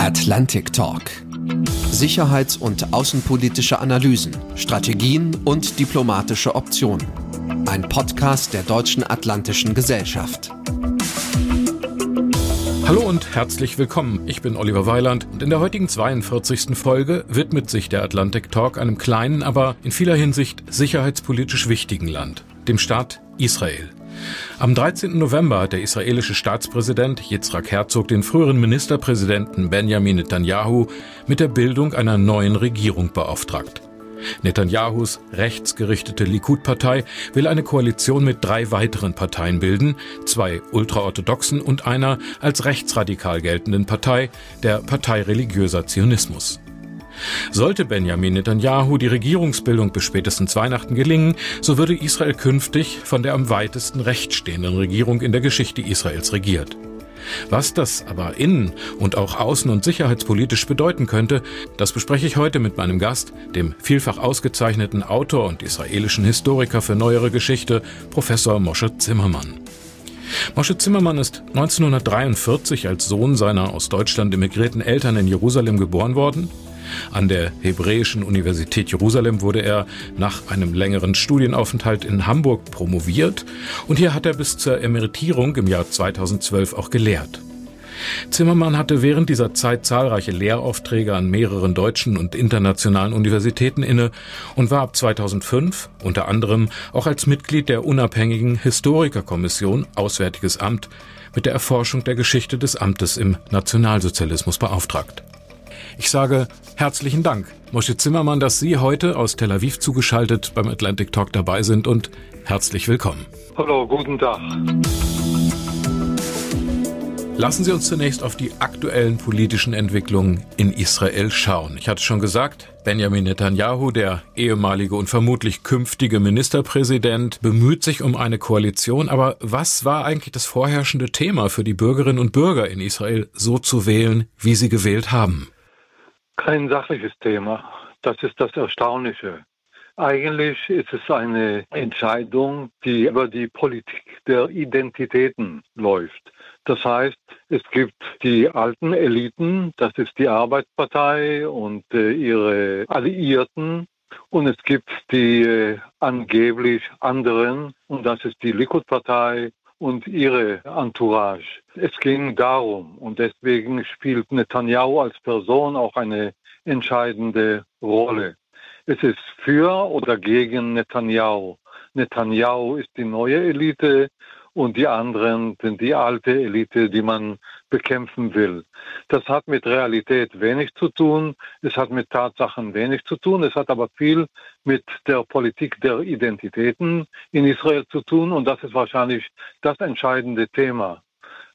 Atlantic Talk. Sicherheits- und außenpolitische Analysen, Strategien und diplomatische Optionen. Ein Podcast der Deutschen Atlantischen Gesellschaft. Hallo und herzlich willkommen. Ich bin Oliver Weiland und in der heutigen 42. Folge widmet sich der Atlantic Talk einem kleinen, aber in vieler Hinsicht sicherheitspolitisch wichtigen Land, dem Staat Israel. Am 13. November hat der israelische Staatspräsident Yitzhak Herzog den früheren Ministerpräsidenten Benjamin Netanyahu mit der Bildung einer neuen Regierung beauftragt. Netanyahus rechtsgerichtete Likud-Partei will eine Koalition mit drei weiteren Parteien bilden, zwei ultraorthodoxen und einer als rechtsradikal geltenden Partei, der Partei religiöser Zionismus. Sollte Benjamin Netanyahu die Regierungsbildung bis spätestens Weihnachten gelingen, so würde Israel künftig von der am weitesten rechts stehenden Regierung in der Geschichte Israels regiert. Was das aber innen und auch außen- und sicherheitspolitisch bedeuten könnte, das bespreche ich heute mit meinem Gast, dem vielfach ausgezeichneten Autor und israelischen Historiker für neuere Geschichte, Professor Moshe Zimmermann. Moshe Zimmermann ist 1943 als Sohn seiner aus Deutschland emigrierten Eltern in Jerusalem geboren worden. An der Hebräischen Universität Jerusalem wurde er nach einem längeren Studienaufenthalt in Hamburg promoviert und hier hat er bis zur Emeritierung im Jahr 2012 auch gelehrt. Zimmermann hatte während dieser Zeit zahlreiche Lehraufträge an mehreren deutschen und internationalen Universitäten inne und war ab 2005 unter anderem auch als Mitglied der unabhängigen Historikerkommission Auswärtiges Amt mit der Erforschung der Geschichte des Amtes im Nationalsozialismus beauftragt. Ich sage herzlichen Dank, Moshe Zimmermann, dass Sie heute aus Tel Aviv zugeschaltet beim Atlantic Talk dabei sind und herzlich willkommen. Hallo, guten Tag. Lassen Sie uns zunächst auf die aktuellen politischen Entwicklungen in Israel schauen. Ich hatte schon gesagt, Benjamin Netanyahu, der ehemalige und vermutlich künftige Ministerpräsident, bemüht sich um eine Koalition. Aber was war eigentlich das vorherrschende Thema für die Bürgerinnen und Bürger in Israel, so zu wählen, wie sie gewählt haben? Kein sachliches Thema. Das ist das Erstaunliche. Eigentlich ist es eine Entscheidung, die über die Politik der Identitäten läuft. Das heißt, es gibt die alten Eliten, das ist die Arbeitspartei und äh, ihre Alliierten, und es gibt die äh, angeblich anderen, und das ist die Likud-Partei und ihre Entourage. Es ging darum und deswegen spielt Netanyahu als Person auch eine entscheidende Rolle. Es ist für oder gegen Netanyahu. Netanyahu ist die neue Elite und die anderen sind die alte Elite, die man bekämpfen will. Das hat mit Realität wenig zu tun, es hat mit Tatsachen wenig zu tun, es hat aber viel mit der Politik der Identitäten in Israel zu tun und das ist wahrscheinlich das entscheidende Thema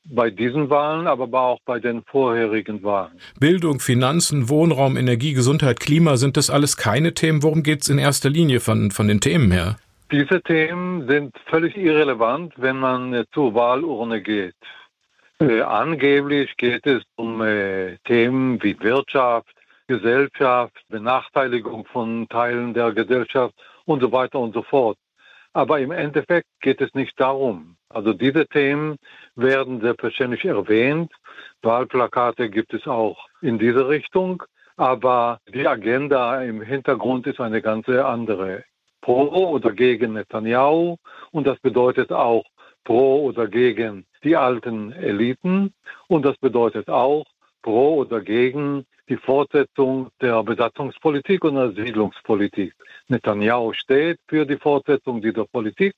bei diesen Wahlen, aber auch bei den vorherigen Wahlen. Bildung, Finanzen, Wohnraum, Energie, Gesundheit, Klima, sind das alles keine Themen? Worum geht es in erster Linie von, von den Themen her? Diese Themen sind völlig irrelevant, wenn man zur Wahlurne geht. Äh, angeblich geht es um äh, Themen wie Wirtschaft, Gesellschaft, Benachteiligung von Teilen der Gesellschaft und so weiter und so fort. Aber im Endeffekt geht es nicht darum. Also diese Themen werden selbstverständlich erwähnt. Wahlplakate gibt es auch in diese Richtung. Aber die Agenda im Hintergrund ist eine ganz andere pro oder gegen Netanyahu und das bedeutet auch pro oder gegen die alten Eliten und das bedeutet auch pro oder gegen die Fortsetzung der Besatzungspolitik und der Siedlungspolitik. Netanyahu steht für die Fortsetzung dieser Politik.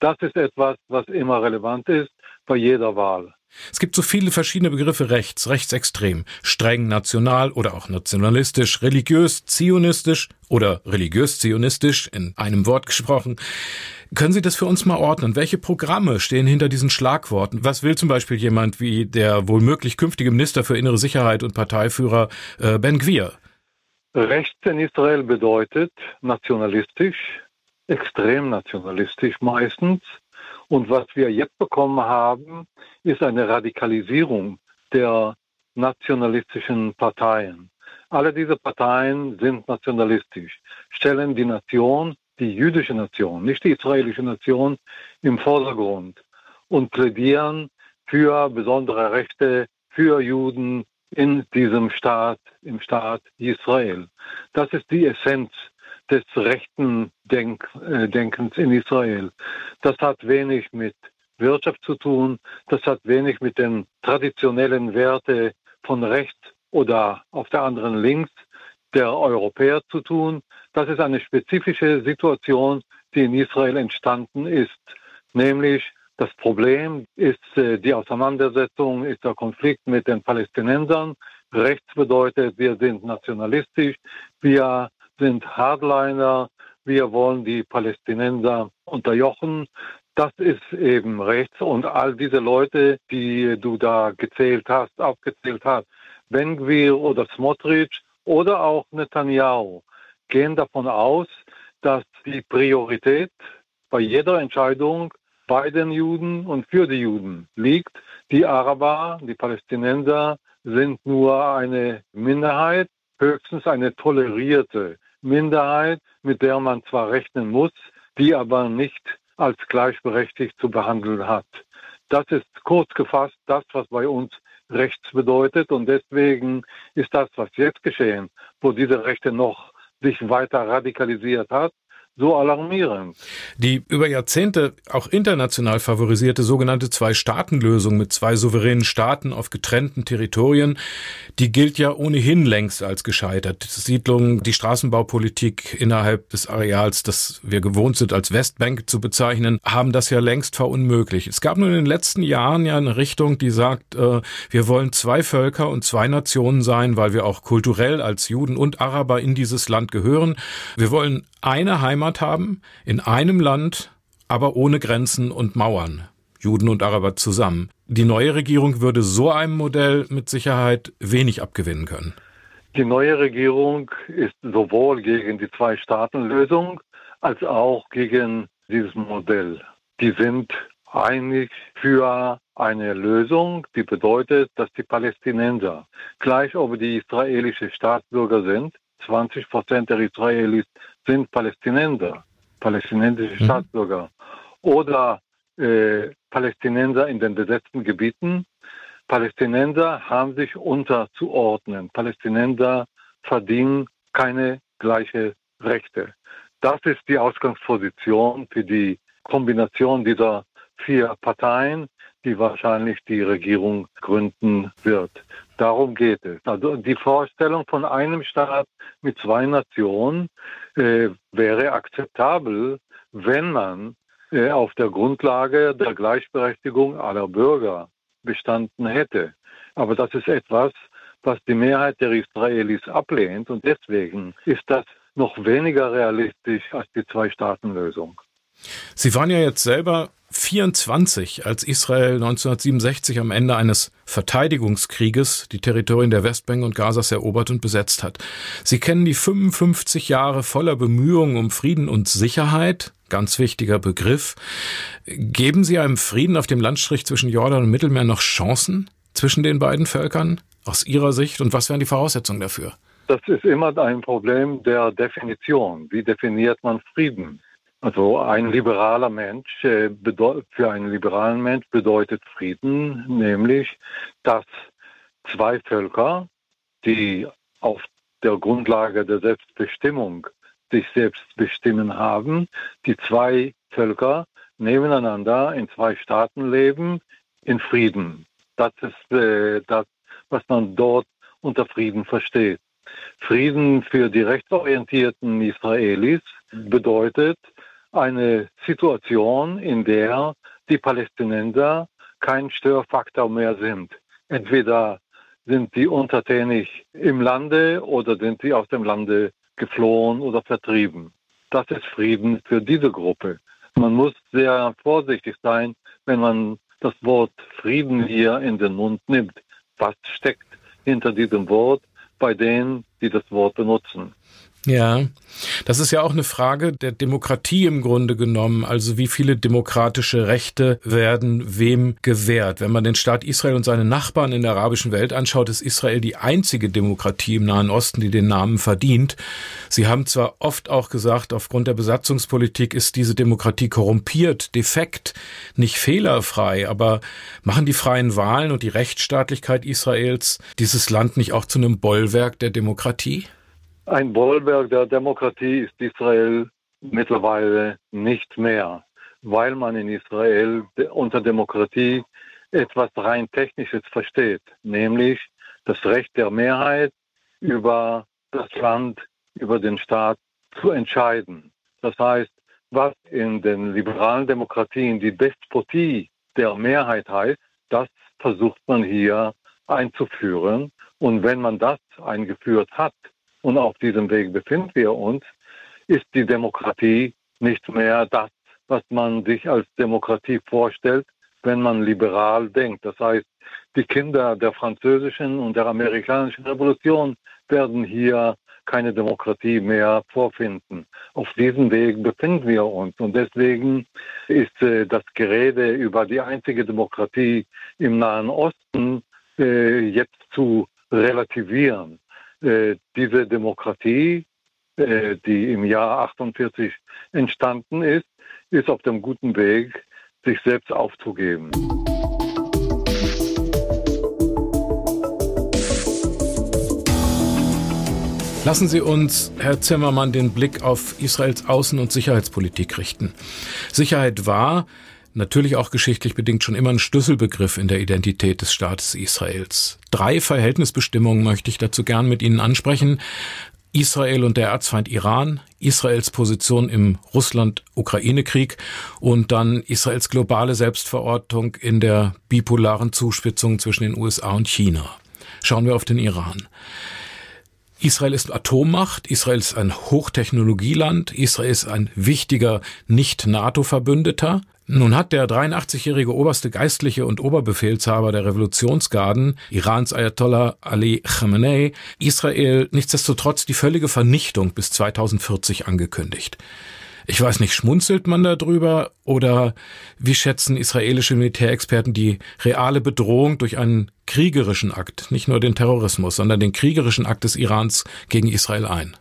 Das ist etwas, was immer relevant ist bei jeder Wahl. Es gibt so viele verschiedene Begriffe rechts, rechtsextrem, streng national oder auch nationalistisch, religiös, zionistisch oder religiös-zionistisch in einem Wort gesprochen. Können Sie das für uns mal ordnen? Welche Programme stehen hinter diesen Schlagworten? Was will zum Beispiel jemand wie der wohl möglich künftige Minister für innere Sicherheit und Parteiführer äh, Ben Gwir? Rechts in Israel bedeutet nationalistisch, extrem nationalistisch meistens, und was wir jetzt bekommen haben, ist eine Radikalisierung der nationalistischen Parteien. Alle diese Parteien sind nationalistisch, stellen die Nation, die jüdische Nation, nicht die israelische Nation, im Vordergrund und plädieren für besondere Rechte für Juden, in diesem Staat, im Staat Israel. Das ist die Essenz des rechten Denk, äh, Denkens in Israel. Das hat wenig mit Wirtschaft zu tun, das hat wenig mit den traditionellen Werten von rechts oder auf der anderen links der Europäer zu tun. Das ist eine spezifische Situation, die in Israel entstanden ist. Nämlich das Problem ist äh, die Auseinandersetzung, ist der Konflikt mit den Palästinensern. Rechts bedeutet, wir sind nationalistisch, wir sind Hardliner, wir wollen die Palästinenser unterjochen. Das ist eben rechts und all diese Leute, die du da gezählt hast, aufgezählt hast, Ben-Gvir oder Smotrich oder auch Netanyahu, gehen davon aus, dass die Priorität bei jeder Entscheidung bei den Juden und für die Juden liegt. Die Araber, die Palästinenser sind nur eine Minderheit, höchstens eine tolerierte Minderheit, mit der man zwar rechnen muss, die aber nicht als gleichberechtigt zu behandeln hat. Das ist kurz gefasst das, was bei uns rechts bedeutet und deswegen ist das, was jetzt geschehen, wo diese Rechte noch sich weiter radikalisiert hat, so alarmierend. Die über Jahrzehnte auch international favorisierte sogenannte Zwei-Staaten-Lösung mit zwei souveränen Staaten auf getrennten Territorien, die gilt ja ohnehin längst als gescheitert. Siedlungen, die Straßenbaupolitik innerhalb des Areals, das wir gewohnt sind als Westbank zu bezeichnen, haben das ja längst verunmöglicht. Es gab nur in den letzten Jahren ja eine Richtung, die sagt, äh, wir wollen zwei Völker und zwei Nationen sein, weil wir auch kulturell als Juden und Araber in dieses Land gehören. Wir wollen eine Heimat haben, in einem Land, aber ohne Grenzen und Mauern. Juden und Araber zusammen. Die neue Regierung würde so einem Modell mit Sicherheit wenig abgewinnen können. Die neue Regierung ist sowohl gegen die Zwei-Staaten-Lösung als auch gegen dieses Modell. Die sind einig für eine Lösung, die bedeutet, dass die Palästinenser, gleich ob die israelische Staatsbürger sind, 20 Prozent der Israelis sind Palästinenser, palästinensische mhm. Staatsbürger oder äh, Palästinenser in den besetzten Gebieten. Palästinenser haben sich unterzuordnen. Palästinenser verdienen keine gleiche Rechte. Das ist die Ausgangsposition für die Kombination dieser vier Parteien, die wahrscheinlich die Regierung gründen wird. Darum geht es. Also die Vorstellung von einem Staat mit zwei Nationen äh, wäre akzeptabel, wenn man äh, auf der Grundlage der Gleichberechtigung aller Bürger bestanden hätte. Aber das ist etwas, was die Mehrheit der Israelis ablehnt und deswegen ist das noch weniger realistisch als die Zwei-Staaten-Lösung. Sie waren ja jetzt selber 24, als Israel 1967 am Ende eines Verteidigungskrieges die Territorien der Westbank und Gazas erobert und besetzt hat. Sie kennen die 55 Jahre voller Bemühungen um Frieden und Sicherheit, ganz wichtiger Begriff. Geben Sie einem Frieden auf dem Landstrich zwischen Jordan und Mittelmeer noch Chancen zwischen den beiden Völkern aus Ihrer Sicht und was wären die Voraussetzungen dafür? Das ist immer ein Problem der Definition. Wie definiert man Frieden? Also ein liberaler Mensch, äh, für einen liberalen Mensch bedeutet Frieden nämlich, dass zwei Völker, die auf der Grundlage der Selbstbestimmung sich selbst bestimmen haben, die zwei Völker nebeneinander in zwei Staaten leben, in Frieden. Das ist äh, das, was man dort unter Frieden versteht. Frieden für die rechtsorientierten Israelis bedeutet, eine Situation, in der die Palästinenser kein Störfaktor mehr sind. Entweder sind sie untertänig im Lande oder sind sie aus dem Lande geflohen oder vertrieben. Das ist Frieden für diese Gruppe. Man muss sehr vorsichtig sein, wenn man das Wort Frieden hier in den Mund nimmt. Was steckt hinter diesem Wort bei denen, die das Wort benutzen. Ja, das ist ja auch eine Frage der Demokratie im Grunde genommen. Also wie viele demokratische Rechte werden wem gewährt? Wenn man den Staat Israel und seine Nachbarn in der arabischen Welt anschaut, ist Israel die einzige Demokratie im Nahen Osten, die den Namen verdient. Sie haben zwar oft auch gesagt, aufgrund der Besatzungspolitik ist diese Demokratie korrumpiert, defekt, nicht fehlerfrei, aber machen die freien Wahlen und die Rechtsstaatlichkeit Israels dieses Land nicht auch zu einem Bollwerk der Demokratie? Ein Bollwerk der Demokratie ist Israel mittlerweile nicht mehr, weil man in Israel unter Demokratie etwas rein Technisches versteht, nämlich das Recht der Mehrheit über das Land, über den Staat zu entscheiden. Das heißt, was in den liberalen Demokratien die Despotie der Mehrheit heißt, das versucht man hier einzuführen. Und wenn man das eingeführt hat, und auf diesem Weg befinden wir uns, ist die Demokratie nicht mehr das, was man sich als Demokratie vorstellt, wenn man liberal denkt. Das heißt, die Kinder der französischen und der amerikanischen Revolution werden hier keine Demokratie mehr vorfinden. Auf diesem Weg befinden wir uns. Und deswegen ist äh, das Gerede über die einzige Demokratie im Nahen Osten äh, jetzt zu relativieren. Äh, diese Demokratie, äh, die im Jahr 48 entstanden ist, ist auf dem guten Weg, sich selbst aufzugeben. Lassen Sie uns, Herr Zimmermann, den Blick auf Israels Außen- und Sicherheitspolitik richten. Sicherheit war, natürlich auch geschichtlich bedingt schon immer ein Schlüsselbegriff in der Identität des Staates Israels. Drei Verhältnisbestimmungen möchte ich dazu gern mit Ihnen ansprechen. Israel und der Erzfeind Iran, Israels Position im Russland-Ukraine-Krieg und dann Israels globale Selbstverortung in der bipolaren Zuspitzung zwischen den USA und China. Schauen wir auf den Iran. Israel ist Atommacht, Israel ist ein Hochtechnologieland, Israel ist ein wichtiger Nicht-NATO-Verbündeter. Nun hat der 83-jährige oberste Geistliche und Oberbefehlshaber der Revolutionsgarden, Irans Ayatollah Ali Khamenei, Israel nichtsdestotrotz die völlige Vernichtung bis 2040 angekündigt. Ich weiß nicht, schmunzelt man darüber oder wie schätzen israelische Militärexperten die reale Bedrohung durch einen kriegerischen Akt, nicht nur den Terrorismus, sondern den kriegerischen Akt des Irans gegen Israel ein?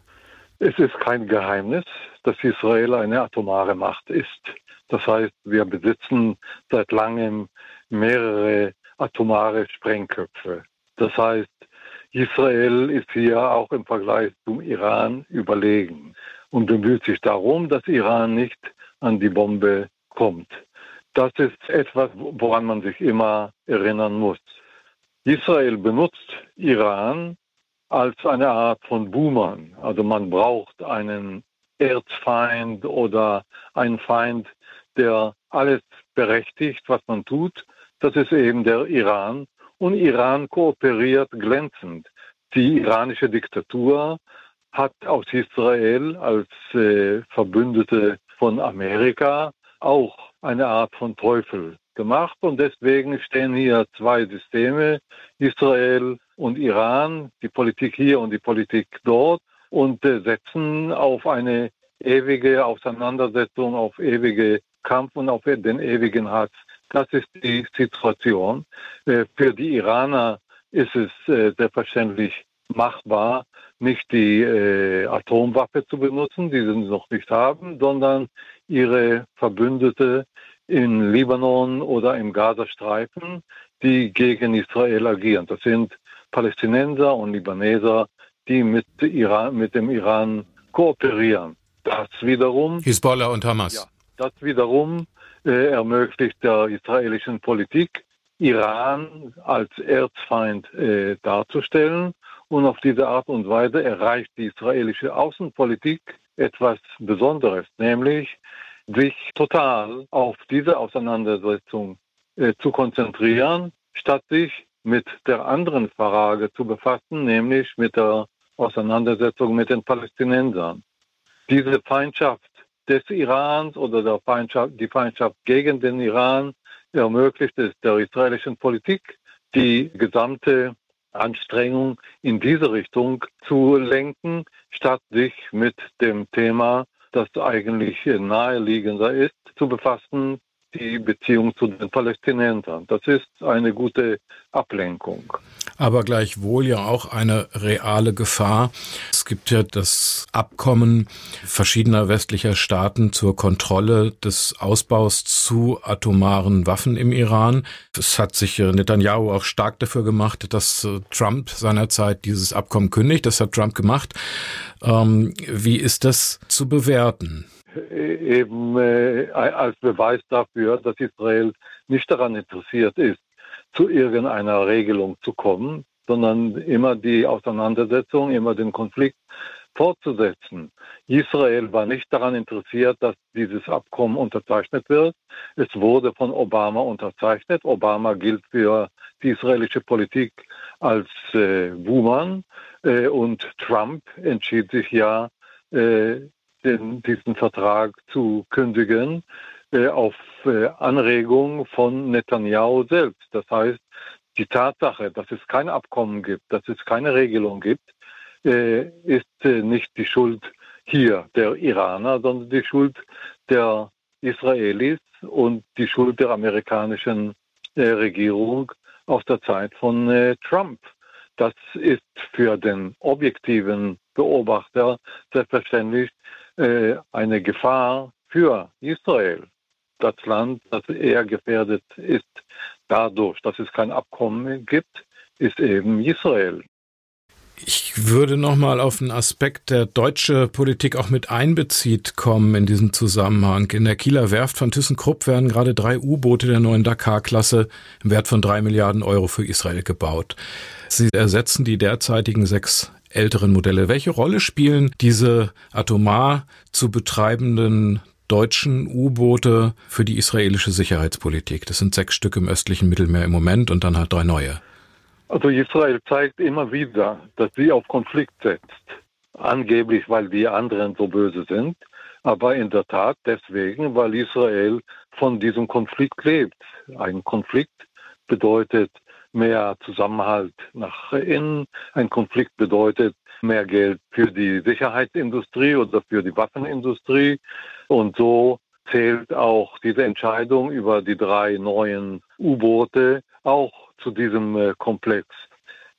Es ist kein Geheimnis, dass Israel eine atomare Macht ist. Das heißt, wir besitzen seit langem mehrere atomare Sprengköpfe. Das heißt, Israel ist hier auch im Vergleich zum Iran überlegen und bemüht sich darum, dass Iran nicht an die Bombe kommt. Das ist etwas, woran man sich immer erinnern muss. Israel benutzt Iran als eine Art von Boomern. Also man braucht einen Erzfeind oder einen Feind, der alles berechtigt, was man tut. Das ist eben der Iran. Und Iran kooperiert glänzend. Die iranische Diktatur hat aus Israel als äh, Verbündete von Amerika auch eine Art von Teufel gemacht. Und deswegen stehen hier zwei Systeme, Israel und Iran, die Politik hier und die Politik dort, und äh, setzen auf eine ewige Auseinandersetzung, auf ewige Kampf und auf den ewigen Hass. Das ist die Situation. Äh, für die Iraner ist es äh, selbstverständlich machbar, nicht die äh, Atomwaffe zu benutzen, die sie noch nicht haben, sondern ihre Verbündete in Libanon oder im Gazastreifen, die gegen Israel agieren. Das sind Palästinenser und Libaneser, die mit, Iran, mit dem Iran kooperieren. Das wiederum. Hisbollah und Hamas. Ja, das wiederum äh, ermöglicht der israelischen Politik, Iran als Erzfeind äh, darzustellen und auf diese Art und Weise erreicht die israelische Außenpolitik etwas Besonderes, nämlich sich total auf diese Auseinandersetzung äh, zu konzentrieren, statt sich mit der anderen Frage zu befassen, nämlich mit der Auseinandersetzung mit den Palästinensern. Diese Feindschaft des Irans oder der Feindschaft, die Feindschaft gegen den Iran ermöglicht es der israelischen Politik, die gesamte Anstrengungen in diese Richtung zu lenken, statt sich mit dem Thema, das eigentlich naheliegender ist, zu befassen, die Beziehung zu den Palästinensern. Das ist eine gute Ablenkung. Aber gleichwohl ja auch eine reale Gefahr. Es gibt ja das Abkommen verschiedener westlicher Staaten zur Kontrolle des Ausbaus zu atomaren Waffen im Iran. Es hat sich Netanyahu auch stark dafür gemacht, dass äh, Trump seinerzeit dieses Abkommen kündigt. Das hat Trump gemacht. Ähm, wie ist das zu bewerten? Eben äh, als Beweis dafür, dass Israel nicht daran interessiert ist, zu irgendeiner Regelung zu kommen, sondern immer die Auseinandersetzung, immer den Konflikt fortzusetzen. Israel war nicht daran interessiert, dass dieses Abkommen unterzeichnet wird. Es wurde von Obama unterzeichnet. Obama gilt für die israelische Politik als äh, Buhmann äh, und Trump entschied sich ja, äh, den, diesen Vertrag zu kündigen äh, auf äh, Anregung von Netanyahu selbst. Das heißt, die Tatsache, dass es kein Abkommen gibt, dass es keine Regelung gibt, äh, ist äh, nicht die Schuld hier der Iraner, sondern die Schuld der Israelis und die Schuld der amerikanischen äh, Regierung aus der Zeit von äh, Trump. Das ist für den objektiven Beobachter selbstverständlich äh, eine Gefahr für Israel. Das Land, das eher gefährdet ist dadurch, dass es kein Abkommen gibt, ist eben Israel. Ich würde noch mal auf einen Aspekt, der deutsche Politik auch mit einbezieht, kommen in diesem Zusammenhang. In der Kieler Werft von ThyssenKrupp werden gerade drei U-Boote der neuen Dakar-Klasse im Wert von drei Milliarden Euro für Israel gebaut. Sie ersetzen die derzeitigen sechs älteren Modelle. Welche Rolle spielen diese atomar zu betreibenden deutschen U-Boote für die israelische Sicherheitspolitik? Das sind sechs Stück im östlichen Mittelmeer im Moment und dann halt drei neue. Also Israel zeigt immer wieder, dass sie auf Konflikt setzt. Angeblich, weil die anderen so böse sind, aber in der Tat deswegen, weil Israel von diesem Konflikt lebt. Ein Konflikt bedeutet mehr Zusammenhalt nach innen. Ein Konflikt bedeutet mehr Geld für die Sicherheitsindustrie oder für die Waffenindustrie. Und so zählt auch diese Entscheidung über die drei neuen U-Boote auch zu diesem äh, Komplex.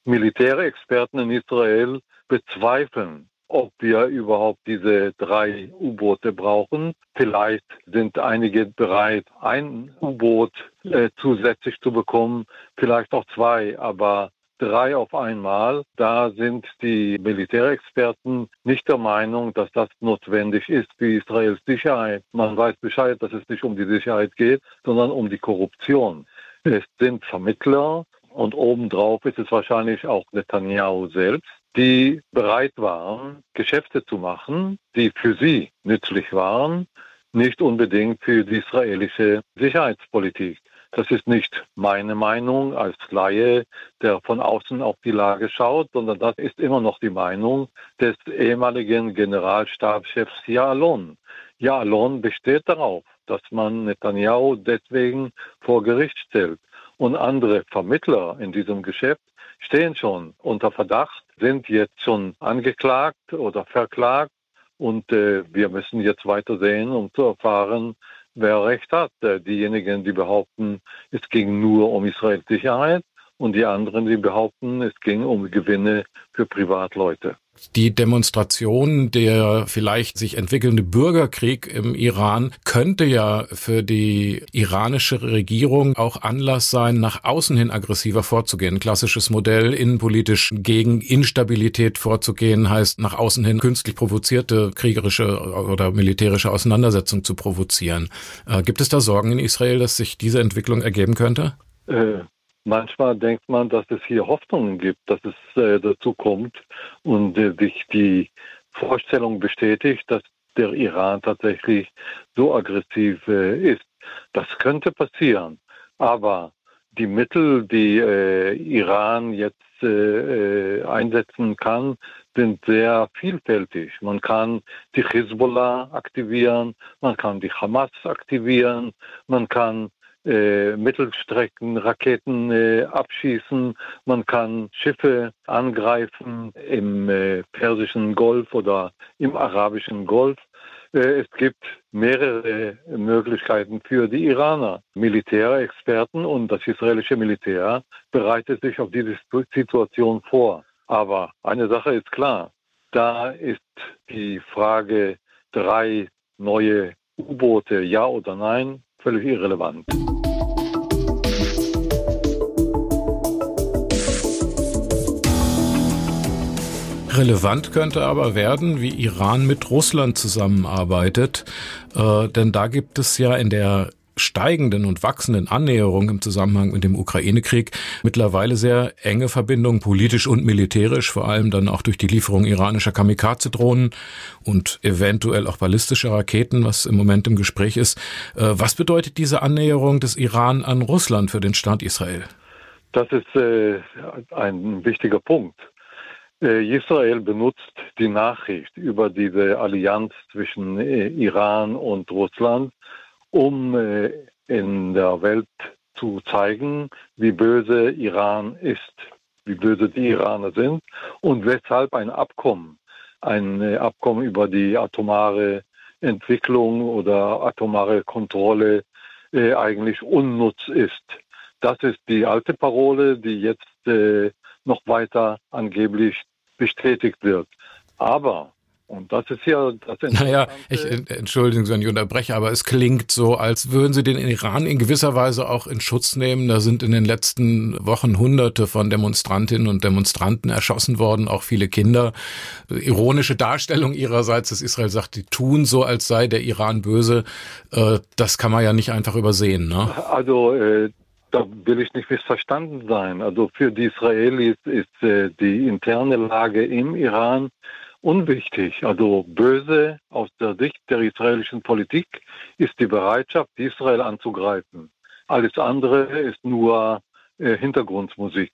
Militärexperten in Israel bezweifeln, ob wir überhaupt diese drei U-Boote brauchen. Vielleicht sind einige bereit, ein U-Boot äh, zusätzlich zu bekommen, vielleicht auch zwei, aber drei auf einmal. Da sind die Militärexperten nicht der Meinung, dass das notwendig ist für Israels Sicherheit. Man weiß Bescheid, dass es nicht um die Sicherheit geht, sondern um die Korruption. Es sind Vermittler und obendrauf ist es wahrscheinlich auch Netanyahu selbst, die bereit waren, Geschäfte zu machen, die für sie nützlich waren, nicht unbedingt für die israelische Sicherheitspolitik. Das ist nicht meine Meinung als Laie, der von außen auf die Lage schaut, sondern das ist immer noch die Meinung des ehemaligen Generalstabschefs Yalon. Yalon besteht darauf, dass man Netanyahu deswegen vor Gericht stellt. Und andere Vermittler in diesem Geschäft stehen schon unter Verdacht, sind jetzt schon angeklagt oder verklagt. Und äh, wir müssen jetzt weiter sehen, um zu erfahren, wer recht hat. Äh, diejenigen, die behaupten, es ging nur um Israels Sicherheit und die anderen, die behaupten, es ging um Gewinne für Privatleute. Die Demonstration, der vielleicht sich entwickelnde Bürgerkrieg im Iran könnte ja für die iranische Regierung auch Anlass sein, nach außen hin aggressiver vorzugehen. Klassisches Modell, innenpolitisch gegen Instabilität vorzugehen, heißt nach außen hin künstlich provozierte kriegerische oder militärische Auseinandersetzung zu provozieren. Äh, gibt es da Sorgen in Israel, dass sich diese Entwicklung ergeben könnte? Äh, Manchmal denkt man, dass es hier Hoffnungen gibt, dass es äh, dazu kommt und äh, sich die Vorstellung bestätigt, dass der Iran tatsächlich so aggressiv äh, ist. Das könnte passieren, aber die Mittel, die äh, Iran jetzt äh, äh, einsetzen kann, sind sehr vielfältig. Man kann die Hezbollah aktivieren, man kann die Hamas aktivieren, man kann äh, Mittelstreckenraketen äh, abschießen, man kann Schiffe angreifen im äh, Persischen Golf oder im Arabischen Golf. Äh, es gibt mehrere Möglichkeiten für die Iraner. Militärexperten und das israelische Militär bereitet sich auf diese Situation vor. Aber eine Sache ist klar, da ist die Frage drei neue U-Boote, ja oder nein, völlig irrelevant. Relevant könnte aber werden, wie Iran mit Russland zusammenarbeitet, äh, denn da gibt es ja in der steigenden und wachsenden Annäherung im Zusammenhang mit dem Ukraine-Krieg mittlerweile sehr enge Verbindungen politisch und militärisch, vor allem dann auch durch die Lieferung iranischer Kamikaze-Drohnen und eventuell auch ballistischer Raketen, was im Moment im Gespräch ist. Äh, was bedeutet diese Annäherung des Iran an Russland für den Staat Israel? Das ist äh, ein wichtiger Punkt. Äh, Israel benutzt die Nachricht über diese Allianz zwischen äh, Iran und Russland, um äh, in der Welt zu zeigen, wie böse Iran ist, wie böse die Iraner sind und weshalb ein Abkommen, ein Abkommen über die atomare Entwicklung oder atomare Kontrolle eigentlich unnutz ist. Das ist die alte Parole, die jetzt noch weiter angeblich bestätigt wird. Aber und das ist ja das Naja, ich entschuldigen Sie, wenn ich unterbreche, aber es klingt so, als würden Sie den Iran in gewisser Weise auch in Schutz nehmen. Da sind in den letzten Wochen Hunderte von Demonstrantinnen und Demonstranten erschossen worden, auch viele Kinder. Ironische Darstellung ihrerseits, dass Israel sagt, die tun so, als sei der Iran böse. Äh, das kann man ja nicht einfach übersehen. Ne? Also äh, da will ich nicht missverstanden sein. Also für die Israelis ist äh, die interne Lage im Iran unwichtig. Also böse aus der Sicht der israelischen Politik ist die Bereitschaft, Israel anzugreifen. Alles andere ist nur äh, Hintergrundmusik.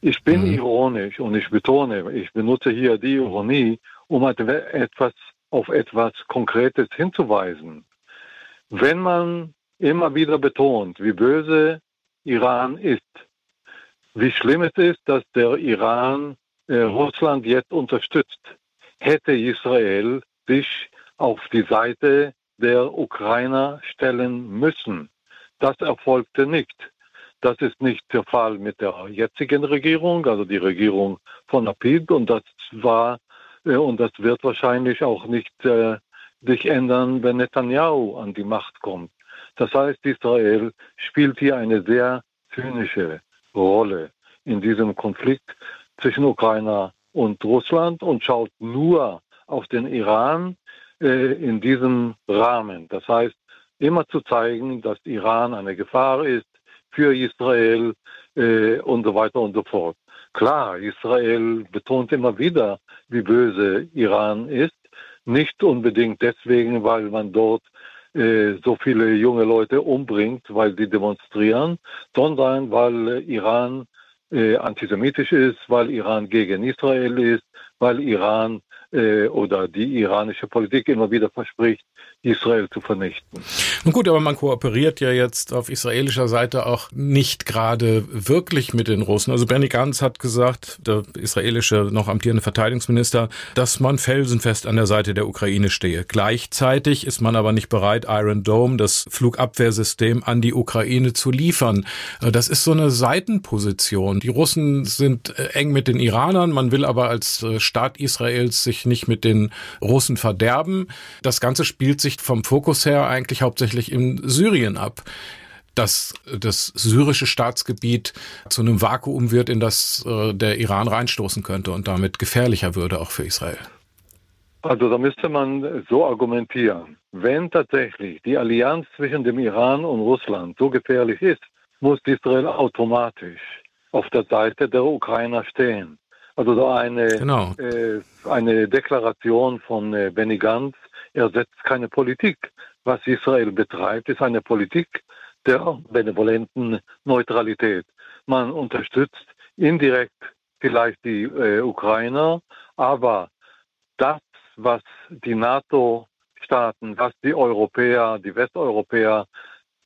Ich bin mhm. ironisch und ich betone, ich benutze hier die Ironie, um etwas auf etwas Konkretes hinzuweisen. Wenn man immer wieder betont, wie böse Iran ist, wie schlimm es ist, dass der Iran äh, Russland jetzt unterstützt, hätte Israel sich auf die Seite der Ukrainer stellen müssen. Das erfolgte nicht. Das ist nicht der Fall mit der jetzigen Regierung, also die Regierung von Lapid, und das war äh, und das wird wahrscheinlich auch nicht äh, sich ändern, wenn Netanyahu an die Macht kommt. Das heißt, Israel spielt hier eine sehr zynische Rolle in diesem Konflikt zwischen Ukraine und Russland und schaut nur auf den Iran äh, in diesem Rahmen. Das heißt, immer zu zeigen, dass Iran eine Gefahr ist für Israel äh, und so weiter und so fort. Klar, Israel betont immer wieder, wie böse Iran ist. Nicht unbedingt deswegen, weil man dort äh, so viele junge Leute umbringt, weil sie demonstrieren, sondern weil Iran äh, antisemitisch ist, weil Iran gegen Israel ist, weil Iran äh, oder die iranische Politik immer wieder verspricht, Israel zu vernichten. Nun gut, aber man kooperiert ja jetzt auf israelischer Seite auch nicht gerade wirklich mit den Russen. Also Benny Gantz hat gesagt, der israelische noch amtierende Verteidigungsminister, dass man felsenfest an der Seite der Ukraine stehe. Gleichzeitig ist man aber nicht bereit, Iron Dome, das Flugabwehrsystem, an die Ukraine zu liefern. Äh, das ist so eine Seitenposition. Die Russen sind äh, eng mit den Iranern, man will aber als äh, Staat Israels sich nicht mit den Russen verderben. Das Ganze spielt sich sich vom Fokus her eigentlich hauptsächlich in Syrien ab dass das syrische Staatsgebiet zu einem Vakuum wird, in das äh, der Iran reinstoßen könnte und damit gefährlicher würde auch für Israel. Also da müsste man so argumentieren. Wenn tatsächlich die Allianz zwischen dem Iran und Russland so gefährlich ist, muss Israel automatisch auf der Seite der Ukrainer stehen. Also da eine, genau. äh, eine Deklaration von äh, Benny Gantz er setzt keine Politik. Was Israel betreibt, ist eine Politik der benevolenten Neutralität. Man unterstützt indirekt vielleicht die äh, Ukrainer, aber das, was die NATO-Staaten, was die Europäer, die Westeuropäer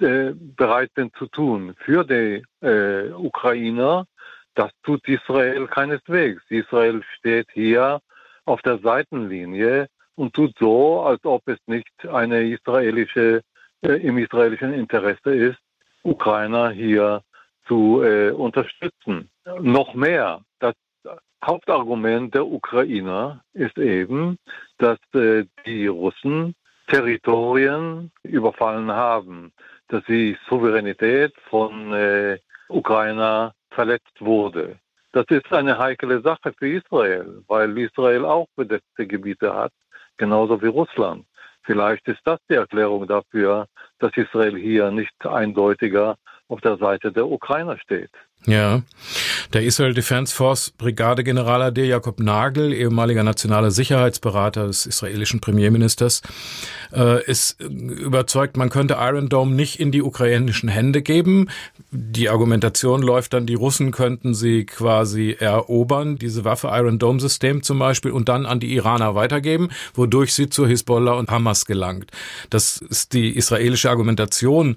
äh, bereit sind zu tun für die äh, Ukrainer, das tut Israel keineswegs. Israel steht hier auf der Seitenlinie und tut so, als ob es nicht eine israelische, äh, im israelischen Interesse ist, Ukrainer hier zu äh, unterstützen. Noch mehr, das Hauptargument der Ukrainer ist eben, dass äh, die Russen Territorien überfallen haben, dass die Souveränität von äh, Ukrainer verletzt wurde. Das ist eine heikle Sache für Israel, weil Israel auch besetzte Gebiete hat, genauso wie Russland. Vielleicht ist das die Erklärung dafür, dass Israel hier nicht eindeutiger auf der Seite der Ukrainer steht. Ja, der Israel Defense Force Brigadegeneral AD Jakob Nagel, ehemaliger nationaler Sicherheitsberater des israelischen Premierministers, äh, ist überzeugt, man könnte Iron Dome nicht in die ukrainischen Hände geben. Die Argumentation läuft dann, die Russen könnten sie quasi erobern, diese Waffe Iron Dome System zum Beispiel, und dann an die Iraner weitergeben, wodurch sie zu Hisbollah und Hamas gelangt. Das ist die israelische Argumentation,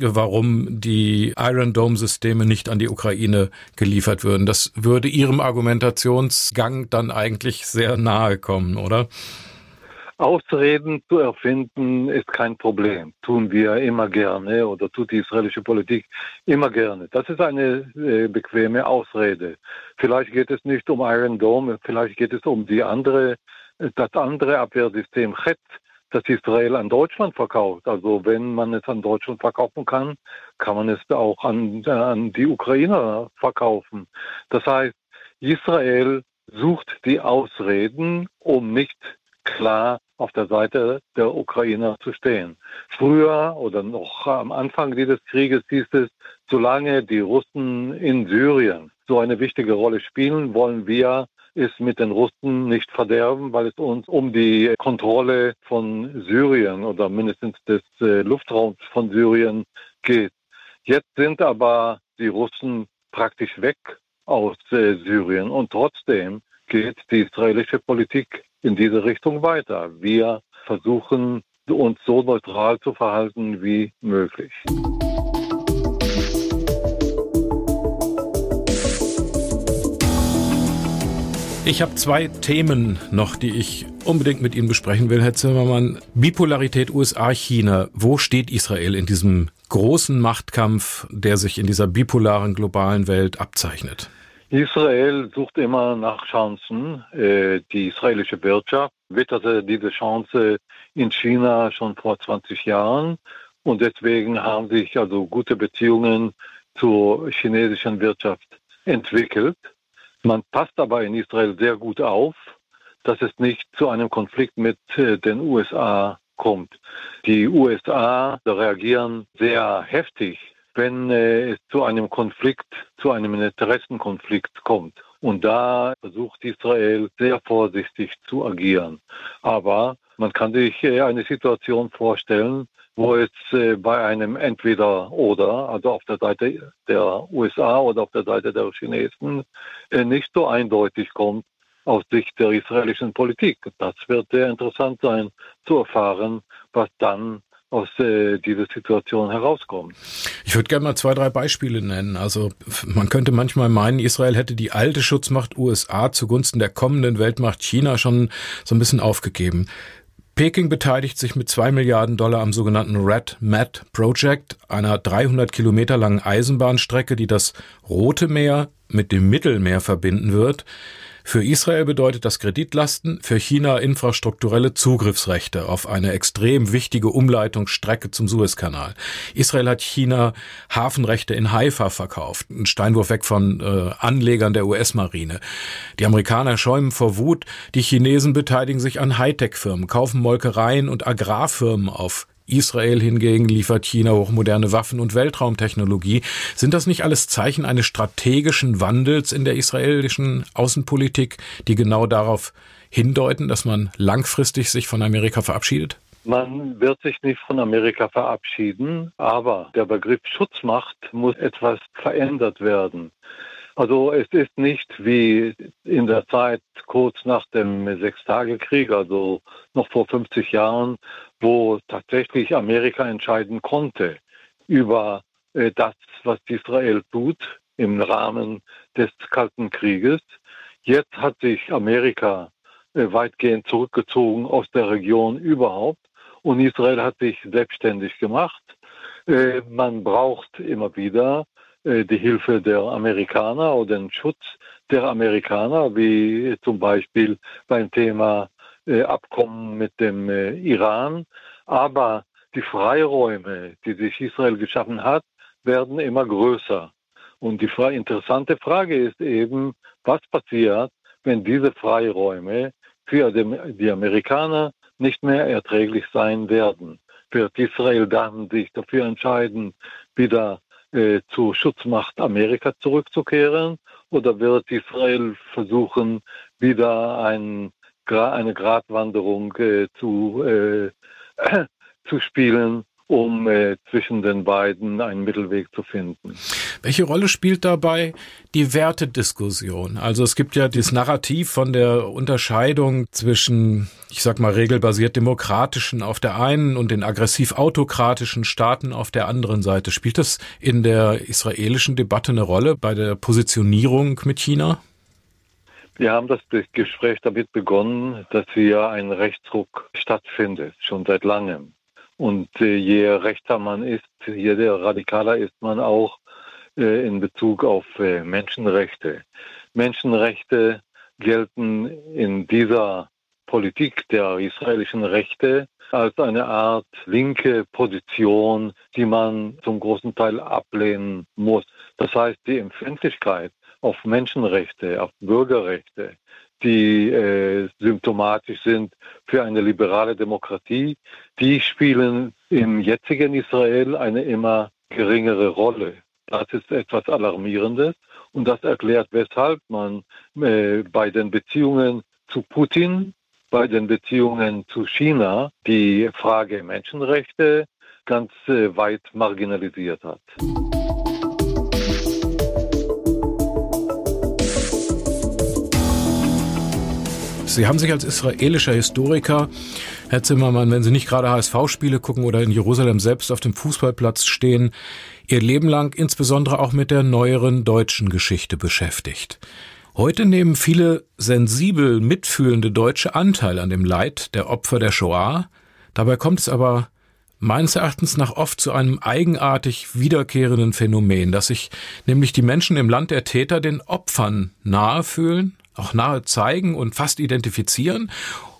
warum die Iron Dome Systeme nicht an die Ukraine Ukraine geliefert würden. Das würde Ihrem Argumentationsgang dann eigentlich sehr nahe kommen, oder? Ausreden zu erfinden ist kein Problem. Tun wir immer gerne oder tut die israelische Politik immer gerne. Das ist eine äh, bequeme Ausrede. Vielleicht geht es nicht um Iron Dome, vielleicht geht es um die andere, das andere Abwehrsystem Chet, das Israel an Deutschland verkauft. Also wenn man es an Deutschland verkaufen kann, kann man es auch an, äh, an die Ukrainer verkaufen. Das heißt, Israel sucht die Ausreden, um nicht klar auf der Seite der Ukrainer zu stehen. Früher oder noch am Anfang dieses Krieges hieß es, solange die Russen in Syrien so eine wichtige Rolle spielen, wollen wir ist mit den Russen nicht verderben, weil es uns um die Kontrolle von Syrien oder mindestens des äh, Luftraums von Syrien geht. Jetzt sind aber die Russen praktisch weg aus äh, Syrien und trotzdem geht die israelische Politik in diese Richtung weiter. Wir versuchen uns so neutral zu verhalten wie möglich. Ich habe zwei Themen noch, die ich unbedingt mit Ihnen besprechen will, Herr Zimmermann. Bipolarität USA-China. Wo steht Israel in diesem großen Machtkampf, der sich in dieser bipolaren globalen Welt abzeichnet? Israel sucht immer nach Chancen. Äh, die israelische Wirtschaft witterte diese Chance in China schon vor 20 Jahren und deswegen haben sich also gute Beziehungen zur chinesischen Wirtschaft entwickelt. Man passt aber in Israel sehr gut auf, dass es nicht zu einem Konflikt mit äh, den USA kommt. Die USA reagieren sehr heftig, wenn äh, es zu einem Konflikt, zu einem Interessenkonflikt kommt. Und da versucht Israel sehr vorsichtig zu agieren. Aber man kann sich äh, eine Situation vorstellen, wo es äh, bei einem entweder oder, also auf der Seite der USA oder auf der Seite der Chinesen, äh, nicht so eindeutig kommt aus Sicht der israelischen Politik. Das wird sehr interessant sein zu erfahren, was dann aus äh, dieser Situation herauskommt. Ich würde gerne mal zwei, drei Beispiele nennen. Also man könnte manchmal meinen, Israel hätte die alte Schutzmacht USA zugunsten der kommenden Weltmacht China schon so ein bisschen aufgegeben. Peking beteiligt sich mit zwei Milliarden Dollar am sogenannten Red Mat Project, einer 300 Kilometer langen Eisenbahnstrecke, die das Rote Meer mit dem Mittelmeer verbinden wird. Für Israel bedeutet das Kreditlasten, für China infrastrukturelle Zugriffsrechte auf eine extrem wichtige Umleitungsstrecke zum Suezkanal. Israel hat China Hafenrechte in Haifa verkauft, ein Steinwurf weg von äh, Anlegern der US-Marine. Die Amerikaner schäumen vor Wut, die Chinesen beteiligen sich an Hightech-Firmen, kaufen Molkereien und Agrarfirmen auf Israel hingegen liefert China hochmoderne Waffen und Weltraumtechnologie. Sind das nicht alles Zeichen eines strategischen Wandels in der israelischen Außenpolitik, die genau darauf hindeuten, dass man langfristig sich von Amerika verabschiedet? Man wird sich nicht von Amerika verabschieden, aber der Begriff Schutzmacht muss etwas verändert werden. Also es ist nicht wie in der Zeit kurz nach dem Sechstagekrieg, also noch vor 50 Jahren, wo tatsächlich Amerika entscheiden konnte, über äh, das, was Israel tut im Rahmen des Kalten Krieges. Jetzt hat sich Amerika äh, weitgehend zurückgezogen aus der Region überhaupt und Israel hat sich selbstständig gemacht. Äh, man braucht immer wieder die Hilfe der Amerikaner oder den Schutz der Amerikaner, wie zum Beispiel beim Thema äh, Abkommen mit dem Iran. Aber die Freiräume, die sich Israel geschaffen hat, werden immer größer. Und die interessante Frage ist eben, was passiert, wenn diese Freiräume für die Amerikaner nicht mehr erträglich sein werden. Wird Israel dann sich dafür entscheiden, wieder äh, zur Schutzmacht Amerika zurückzukehren? Oder wird Israel versuchen, wieder ein, eine Gratwanderung äh, zu, äh, zu spielen um äh, zwischen den beiden einen Mittelweg zu finden. Welche Rolle spielt dabei die Wertediskussion? Also es gibt ja dieses Narrativ von der Unterscheidung zwischen, ich sag mal, regelbasiert demokratischen auf der einen und den aggressiv autokratischen Staaten auf der anderen Seite. Spielt das in der israelischen Debatte eine Rolle bei der Positionierung mit China? Wir haben das Gespräch damit begonnen, dass hier ein Rechtsruck stattfindet, schon seit langem. Und äh, je rechter man ist, je radikaler ist man auch äh, in Bezug auf äh, Menschenrechte. Menschenrechte gelten in dieser Politik der israelischen Rechte als eine Art linke Position, die man zum großen Teil ablehnen muss. Das heißt, die Empfindlichkeit auf Menschenrechte, auf Bürgerrechte, die äh, symptomatisch sind für eine liberale Demokratie, die spielen im jetzigen Israel eine immer geringere Rolle. Das ist etwas Alarmierendes und das erklärt, weshalb man äh, bei den Beziehungen zu Putin, bei den Beziehungen zu China die Frage Menschenrechte ganz äh, weit marginalisiert hat. Sie haben sich als israelischer Historiker, Herr Zimmermann, wenn Sie nicht gerade HSV-Spiele gucken oder in Jerusalem selbst auf dem Fußballplatz stehen, Ihr Leben lang insbesondere auch mit der neueren deutschen Geschichte beschäftigt. Heute nehmen viele sensibel mitfühlende Deutsche Anteil an dem Leid der Opfer der Shoah. Dabei kommt es aber meines Erachtens nach oft zu einem eigenartig wiederkehrenden Phänomen, dass sich nämlich die Menschen im Land der Täter den Opfern nahe fühlen auch nahe zeigen und fast identifizieren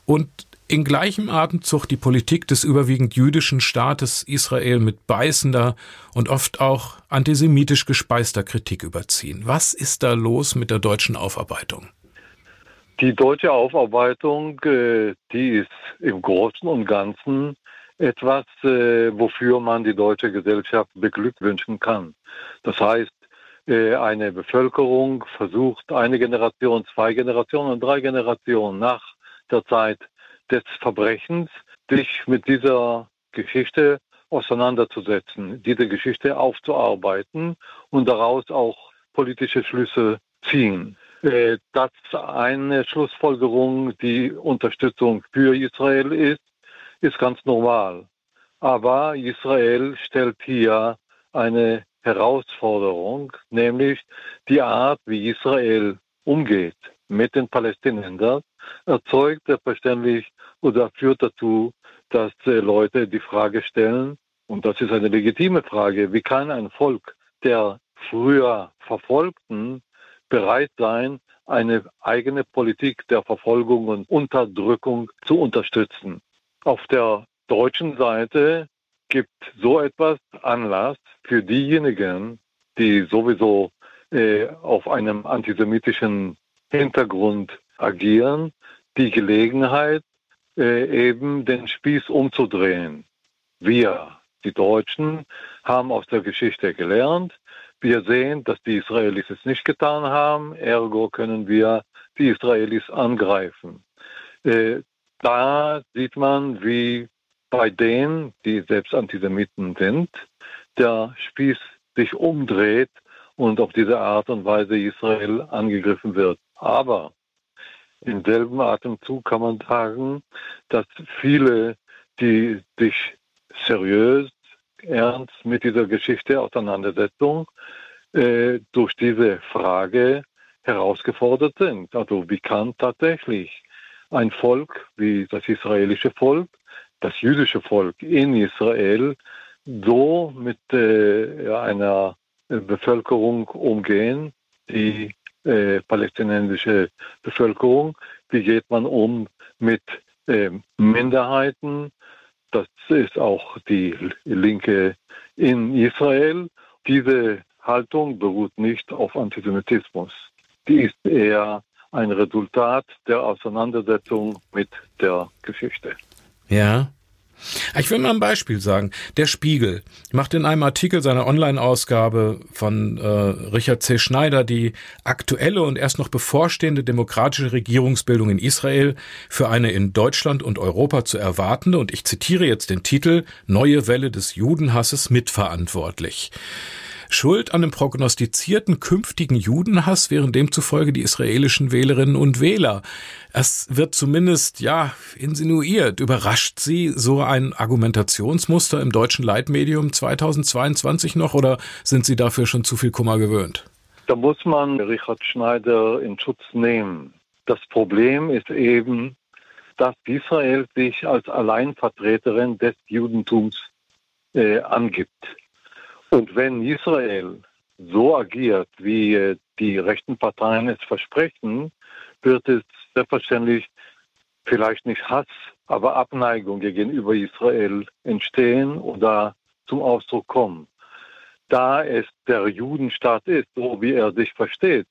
und in gleichem Atemzug die Politik des überwiegend jüdischen Staates Israel mit beißender und oft auch antisemitisch gespeister Kritik überziehen. Was ist da los mit der deutschen Aufarbeitung? Die deutsche Aufarbeitung, äh, die ist im Großen und Ganzen etwas, äh, wofür man die deutsche Gesellschaft beglückwünschen kann. Das heißt, eine Bevölkerung versucht, eine Generation, zwei Generationen und drei Generationen nach der Zeit des Verbrechens sich mit dieser Geschichte auseinanderzusetzen, diese Geschichte aufzuarbeiten und daraus auch politische Schlüsse ziehen. Äh, dass eine Schlussfolgerung die Unterstützung für Israel ist, ist ganz normal. Aber Israel stellt hier eine Herausforderung, nämlich die Art, wie Israel umgeht mit den Palästinensern, erzeugt selbstverständlich oder führt dazu, dass äh, Leute die Frage stellen, und das ist eine legitime Frage, wie kann ein Volk der früher Verfolgten bereit sein, eine eigene Politik der Verfolgung und Unterdrückung zu unterstützen. Auf der deutschen Seite gibt so etwas Anlass für diejenigen, die sowieso äh, auf einem antisemitischen Hintergrund agieren, die Gelegenheit, äh, eben den Spieß umzudrehen. Wir, die Deutschen, haben aus der Geschichte gelernt. Wir sehen, dass die Israelis es nicht getan haben, ergo können wir die Israelis angreifen. Äh, da sieht man, wie bei denen, die selbst Antisemiten sind, der Spieß sich umdreht und auf diese Art und Weise Israel angegriffen wird. Aber im selben Atemzug kann man sagen, dass viele, die sich seriös ernst mit dieser Geschichte Auseinandersetzung äh, durch diese Frage herausgefordert sind. Also wie kann tatsächlich ein Volk wie das israelische Volk, das jüdische Volk in Israel so mit äh, einer Bevölkerung umgehen, die äh, palästinensische Bevölkerung, wie geht man um mit äh, Minderheiten, das ist auch die Linke in Israel. Diese Haltung beruht nicht auf Antisemitismus. Die ist eher ein Resultat der Auseinandersetzung mit der Geschichte. Ja. Ich will mal ein Beispiel sagen. Der Spiegel macht in einem Artikel seiner Online-Ausgabe von äh, Richard C. Schneider die aktuelle und erst noch bevorstehende demokratische Regierungsbildung in Israel für eine in Deutschland und Europa zu erwartende, und ich zitiere jetzt den Titel, Neue Welle des Judenhasses mitverantwortlich. Schuld an dem prognostizierten künftigen Judenhass wären demzufolge die israelischen Wählerinnen und Wähler. Es wird zumindest, ja, insinuiert. Überrascht Sie so ein Argumentationsmuster im deutschen Leitmedium 2022 noch oder sind Sie dafür schon zu viel Kummer gewöhnt? Da muss man Richard Schneider in Schutz nehmen. Das Problem ist eben, dass Israel sich als Alleinvertreterin des Judentums äh, angibt. Und wenn Israel so agiert, wie die rechten Parteien es versprechen, wird es selbstverständlich vielleicht nicht Hass, aber Abneigung gegenüber Israel entstehen oder zum Ausdruck kommen. Da es der Judenstaat ist, so wie er sich versteht,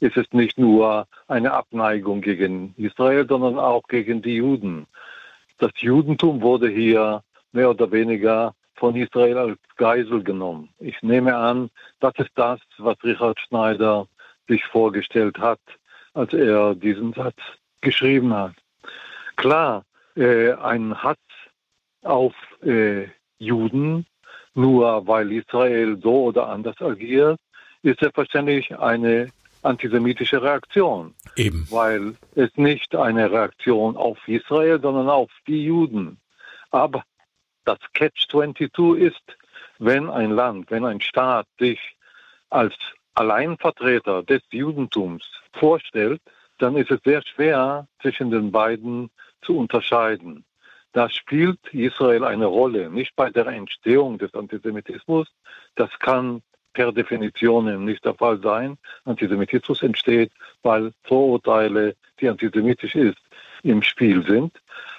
ist es nicht nur eine Abneigung gegen Israel, sondern auch gegen die Juden. Das Judentum wurde hier mehr oder weniger von Israel als Geisel genommen. Ich nehme an, das ist das, was Richard Schneider sich vorgestellt hat, als er diesen Satz geschrieben hat. Klar, äh, ein Hass auf äh, Juden, nur weil Israel so oder anders agiert, ist selbstverständlich eine antisemitische Reaktion. Eben. Weil es nicht eine Reaktion auf Israel, sondern auf die Juden. Aber das Catch-22 ist, wenn ein Land, wenn ein Staat sich als Alleinvertreter des Judentums vorstellt, dann ist es sehr schwer, zwischen den beiden zu unterscheiden. Da spielt Israel eine Rolle, nicht bei der Entstehung des Antisemitismus. Das kann per Definition nicht der Fall sein. Antisemitismus entsteht, weil Vorurteile, die antisemitisch ist, im Spiel sind.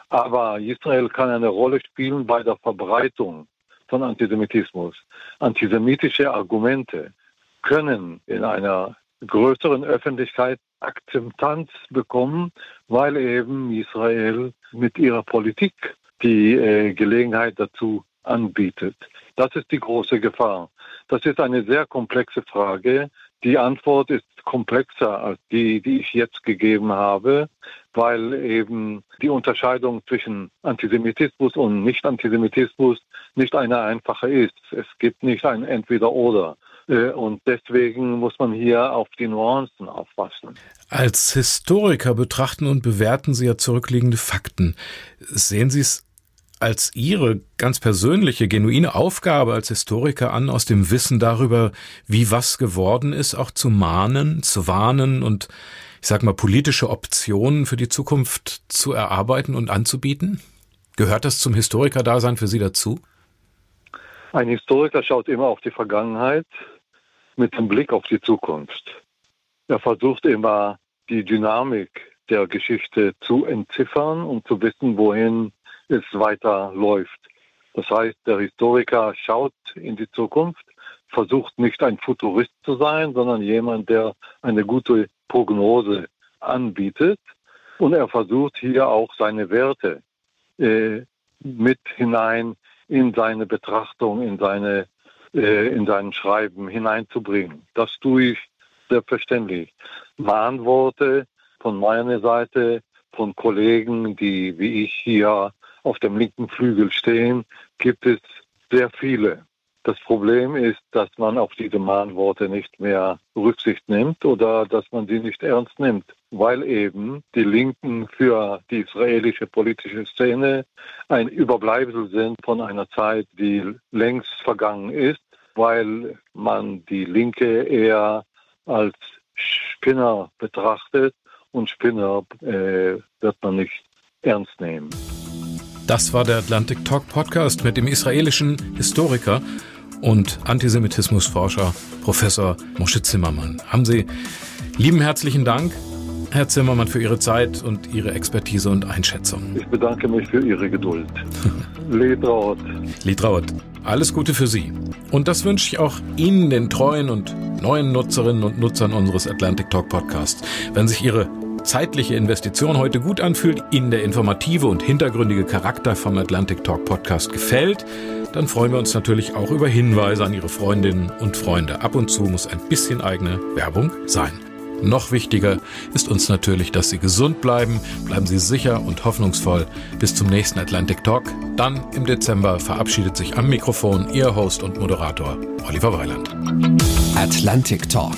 Aber Israel kann eine Rolle spielen bei der Verbreitung von Antisemitismus. Antisemitische Argumente können in einer größeren Öffentlichkeit Akzeptanz bekommen, weil eben Israel mit ihrer Politik die äh, Gelegenheit dazu anbietet. Das ist die große Gefahr. Das ist eine sehr komplexe Frage. Die Antwort ist komplexer als die, die ich jetzt gegeben habe, weil eben die Unterscheidung zwischen Antisemitismus und Nicht-Antisemitismus nicht eine einfache ist. Es gibt nicht ein Entweder-Oder. Äh, und deswegen muss man hier auf die Nuancen aufpassen. Als Historiker betrachten und bewerten Sie ja zurückliegende Fakten. Sehen Sie es als Ihre ganz persönliche, genuine Aufgabe als Historiker an, aus dem Wissen darüber, wie was geworden ist, auch zu mahnen, zu warnen und ich sag mal, politische Optionen für die Zukunft zu erarbeiten und anzubieten? Gehört das zum Historikerdasein für Sie dazu? Ein Historiker schaut immer auf die Vergangenheit mit dem Blick auf die Zukunft. Er versucht immer, die Dynamik der Geschichte zu entziffern und zu wissen, wohin es weiterläuft. Das heißt, der Historiker schaut in die Zukunft, versucht nicht ein Futurist zu sein, sondern jemand, der eine gute Prognose anbietet. Und er versucht hier auch seine Werte äh, mit hinein in seine Betrachtung, in seine äh, in sein Schreiben hineinzubringen. Das tue ich selbstverständlich. Mahnworte von meiner Seite, von Kollegen, die wie ich hier auf dem linken Flügel stehen, gibt es sehr viele. Das Problem ist, dass man auf diese Mahnworte nicht mehr Rücksicht nimmt oder dass man sie nicht ernst nimmt, weil eben die Linken für die israelische politische Szene ein Überbleibsel sind von einer Zeit, die längst vergangen ist, weil man die Linke eher als Spinner betrachtet und Spinner äh, wird man nicht ernst nehmen. Das war der Atlantic Talk Podcast mit dem israelischen Historiker und Antisemitismusforscher Professor Moshe Zimmermann. Haben Sie lieben herzlichen Dank, Herr Zimmermann, für Ihre Zeit und Ihre Expertise und Einschätzung. Ich bedanke mich für Ihre Geduld. Lietraut. Lietraut. Alles Gute für Sie. Und das wünsche ich auch Ihnen, den treuen und neuen Nutzerinnen und Nutzern unseres Atlantic Talk Podcasts. Wenn sich Ihre zeitliche Investition heute gut anfühlt, Ihnen der informative und hintergründige Charakter vom Atlantic Talk Podcast gefällt, dann freuen wir uns natürlich auch über Hinweise an Ihre Freundinnen und Freunde. Ab und zu muss ein bisschen eigene Werbung sein. Noch wichtiger ist uns natürlich, dass Sie gesund bleiben. Bleiben Sie sicher und hoffnungsvoll. Bis zum nächsten Atlantic Talk. Dann im Dezember verabschiedet sich am Mikrofon Ihr Host und Moderator Oliver Weiland. Atlantic Talk.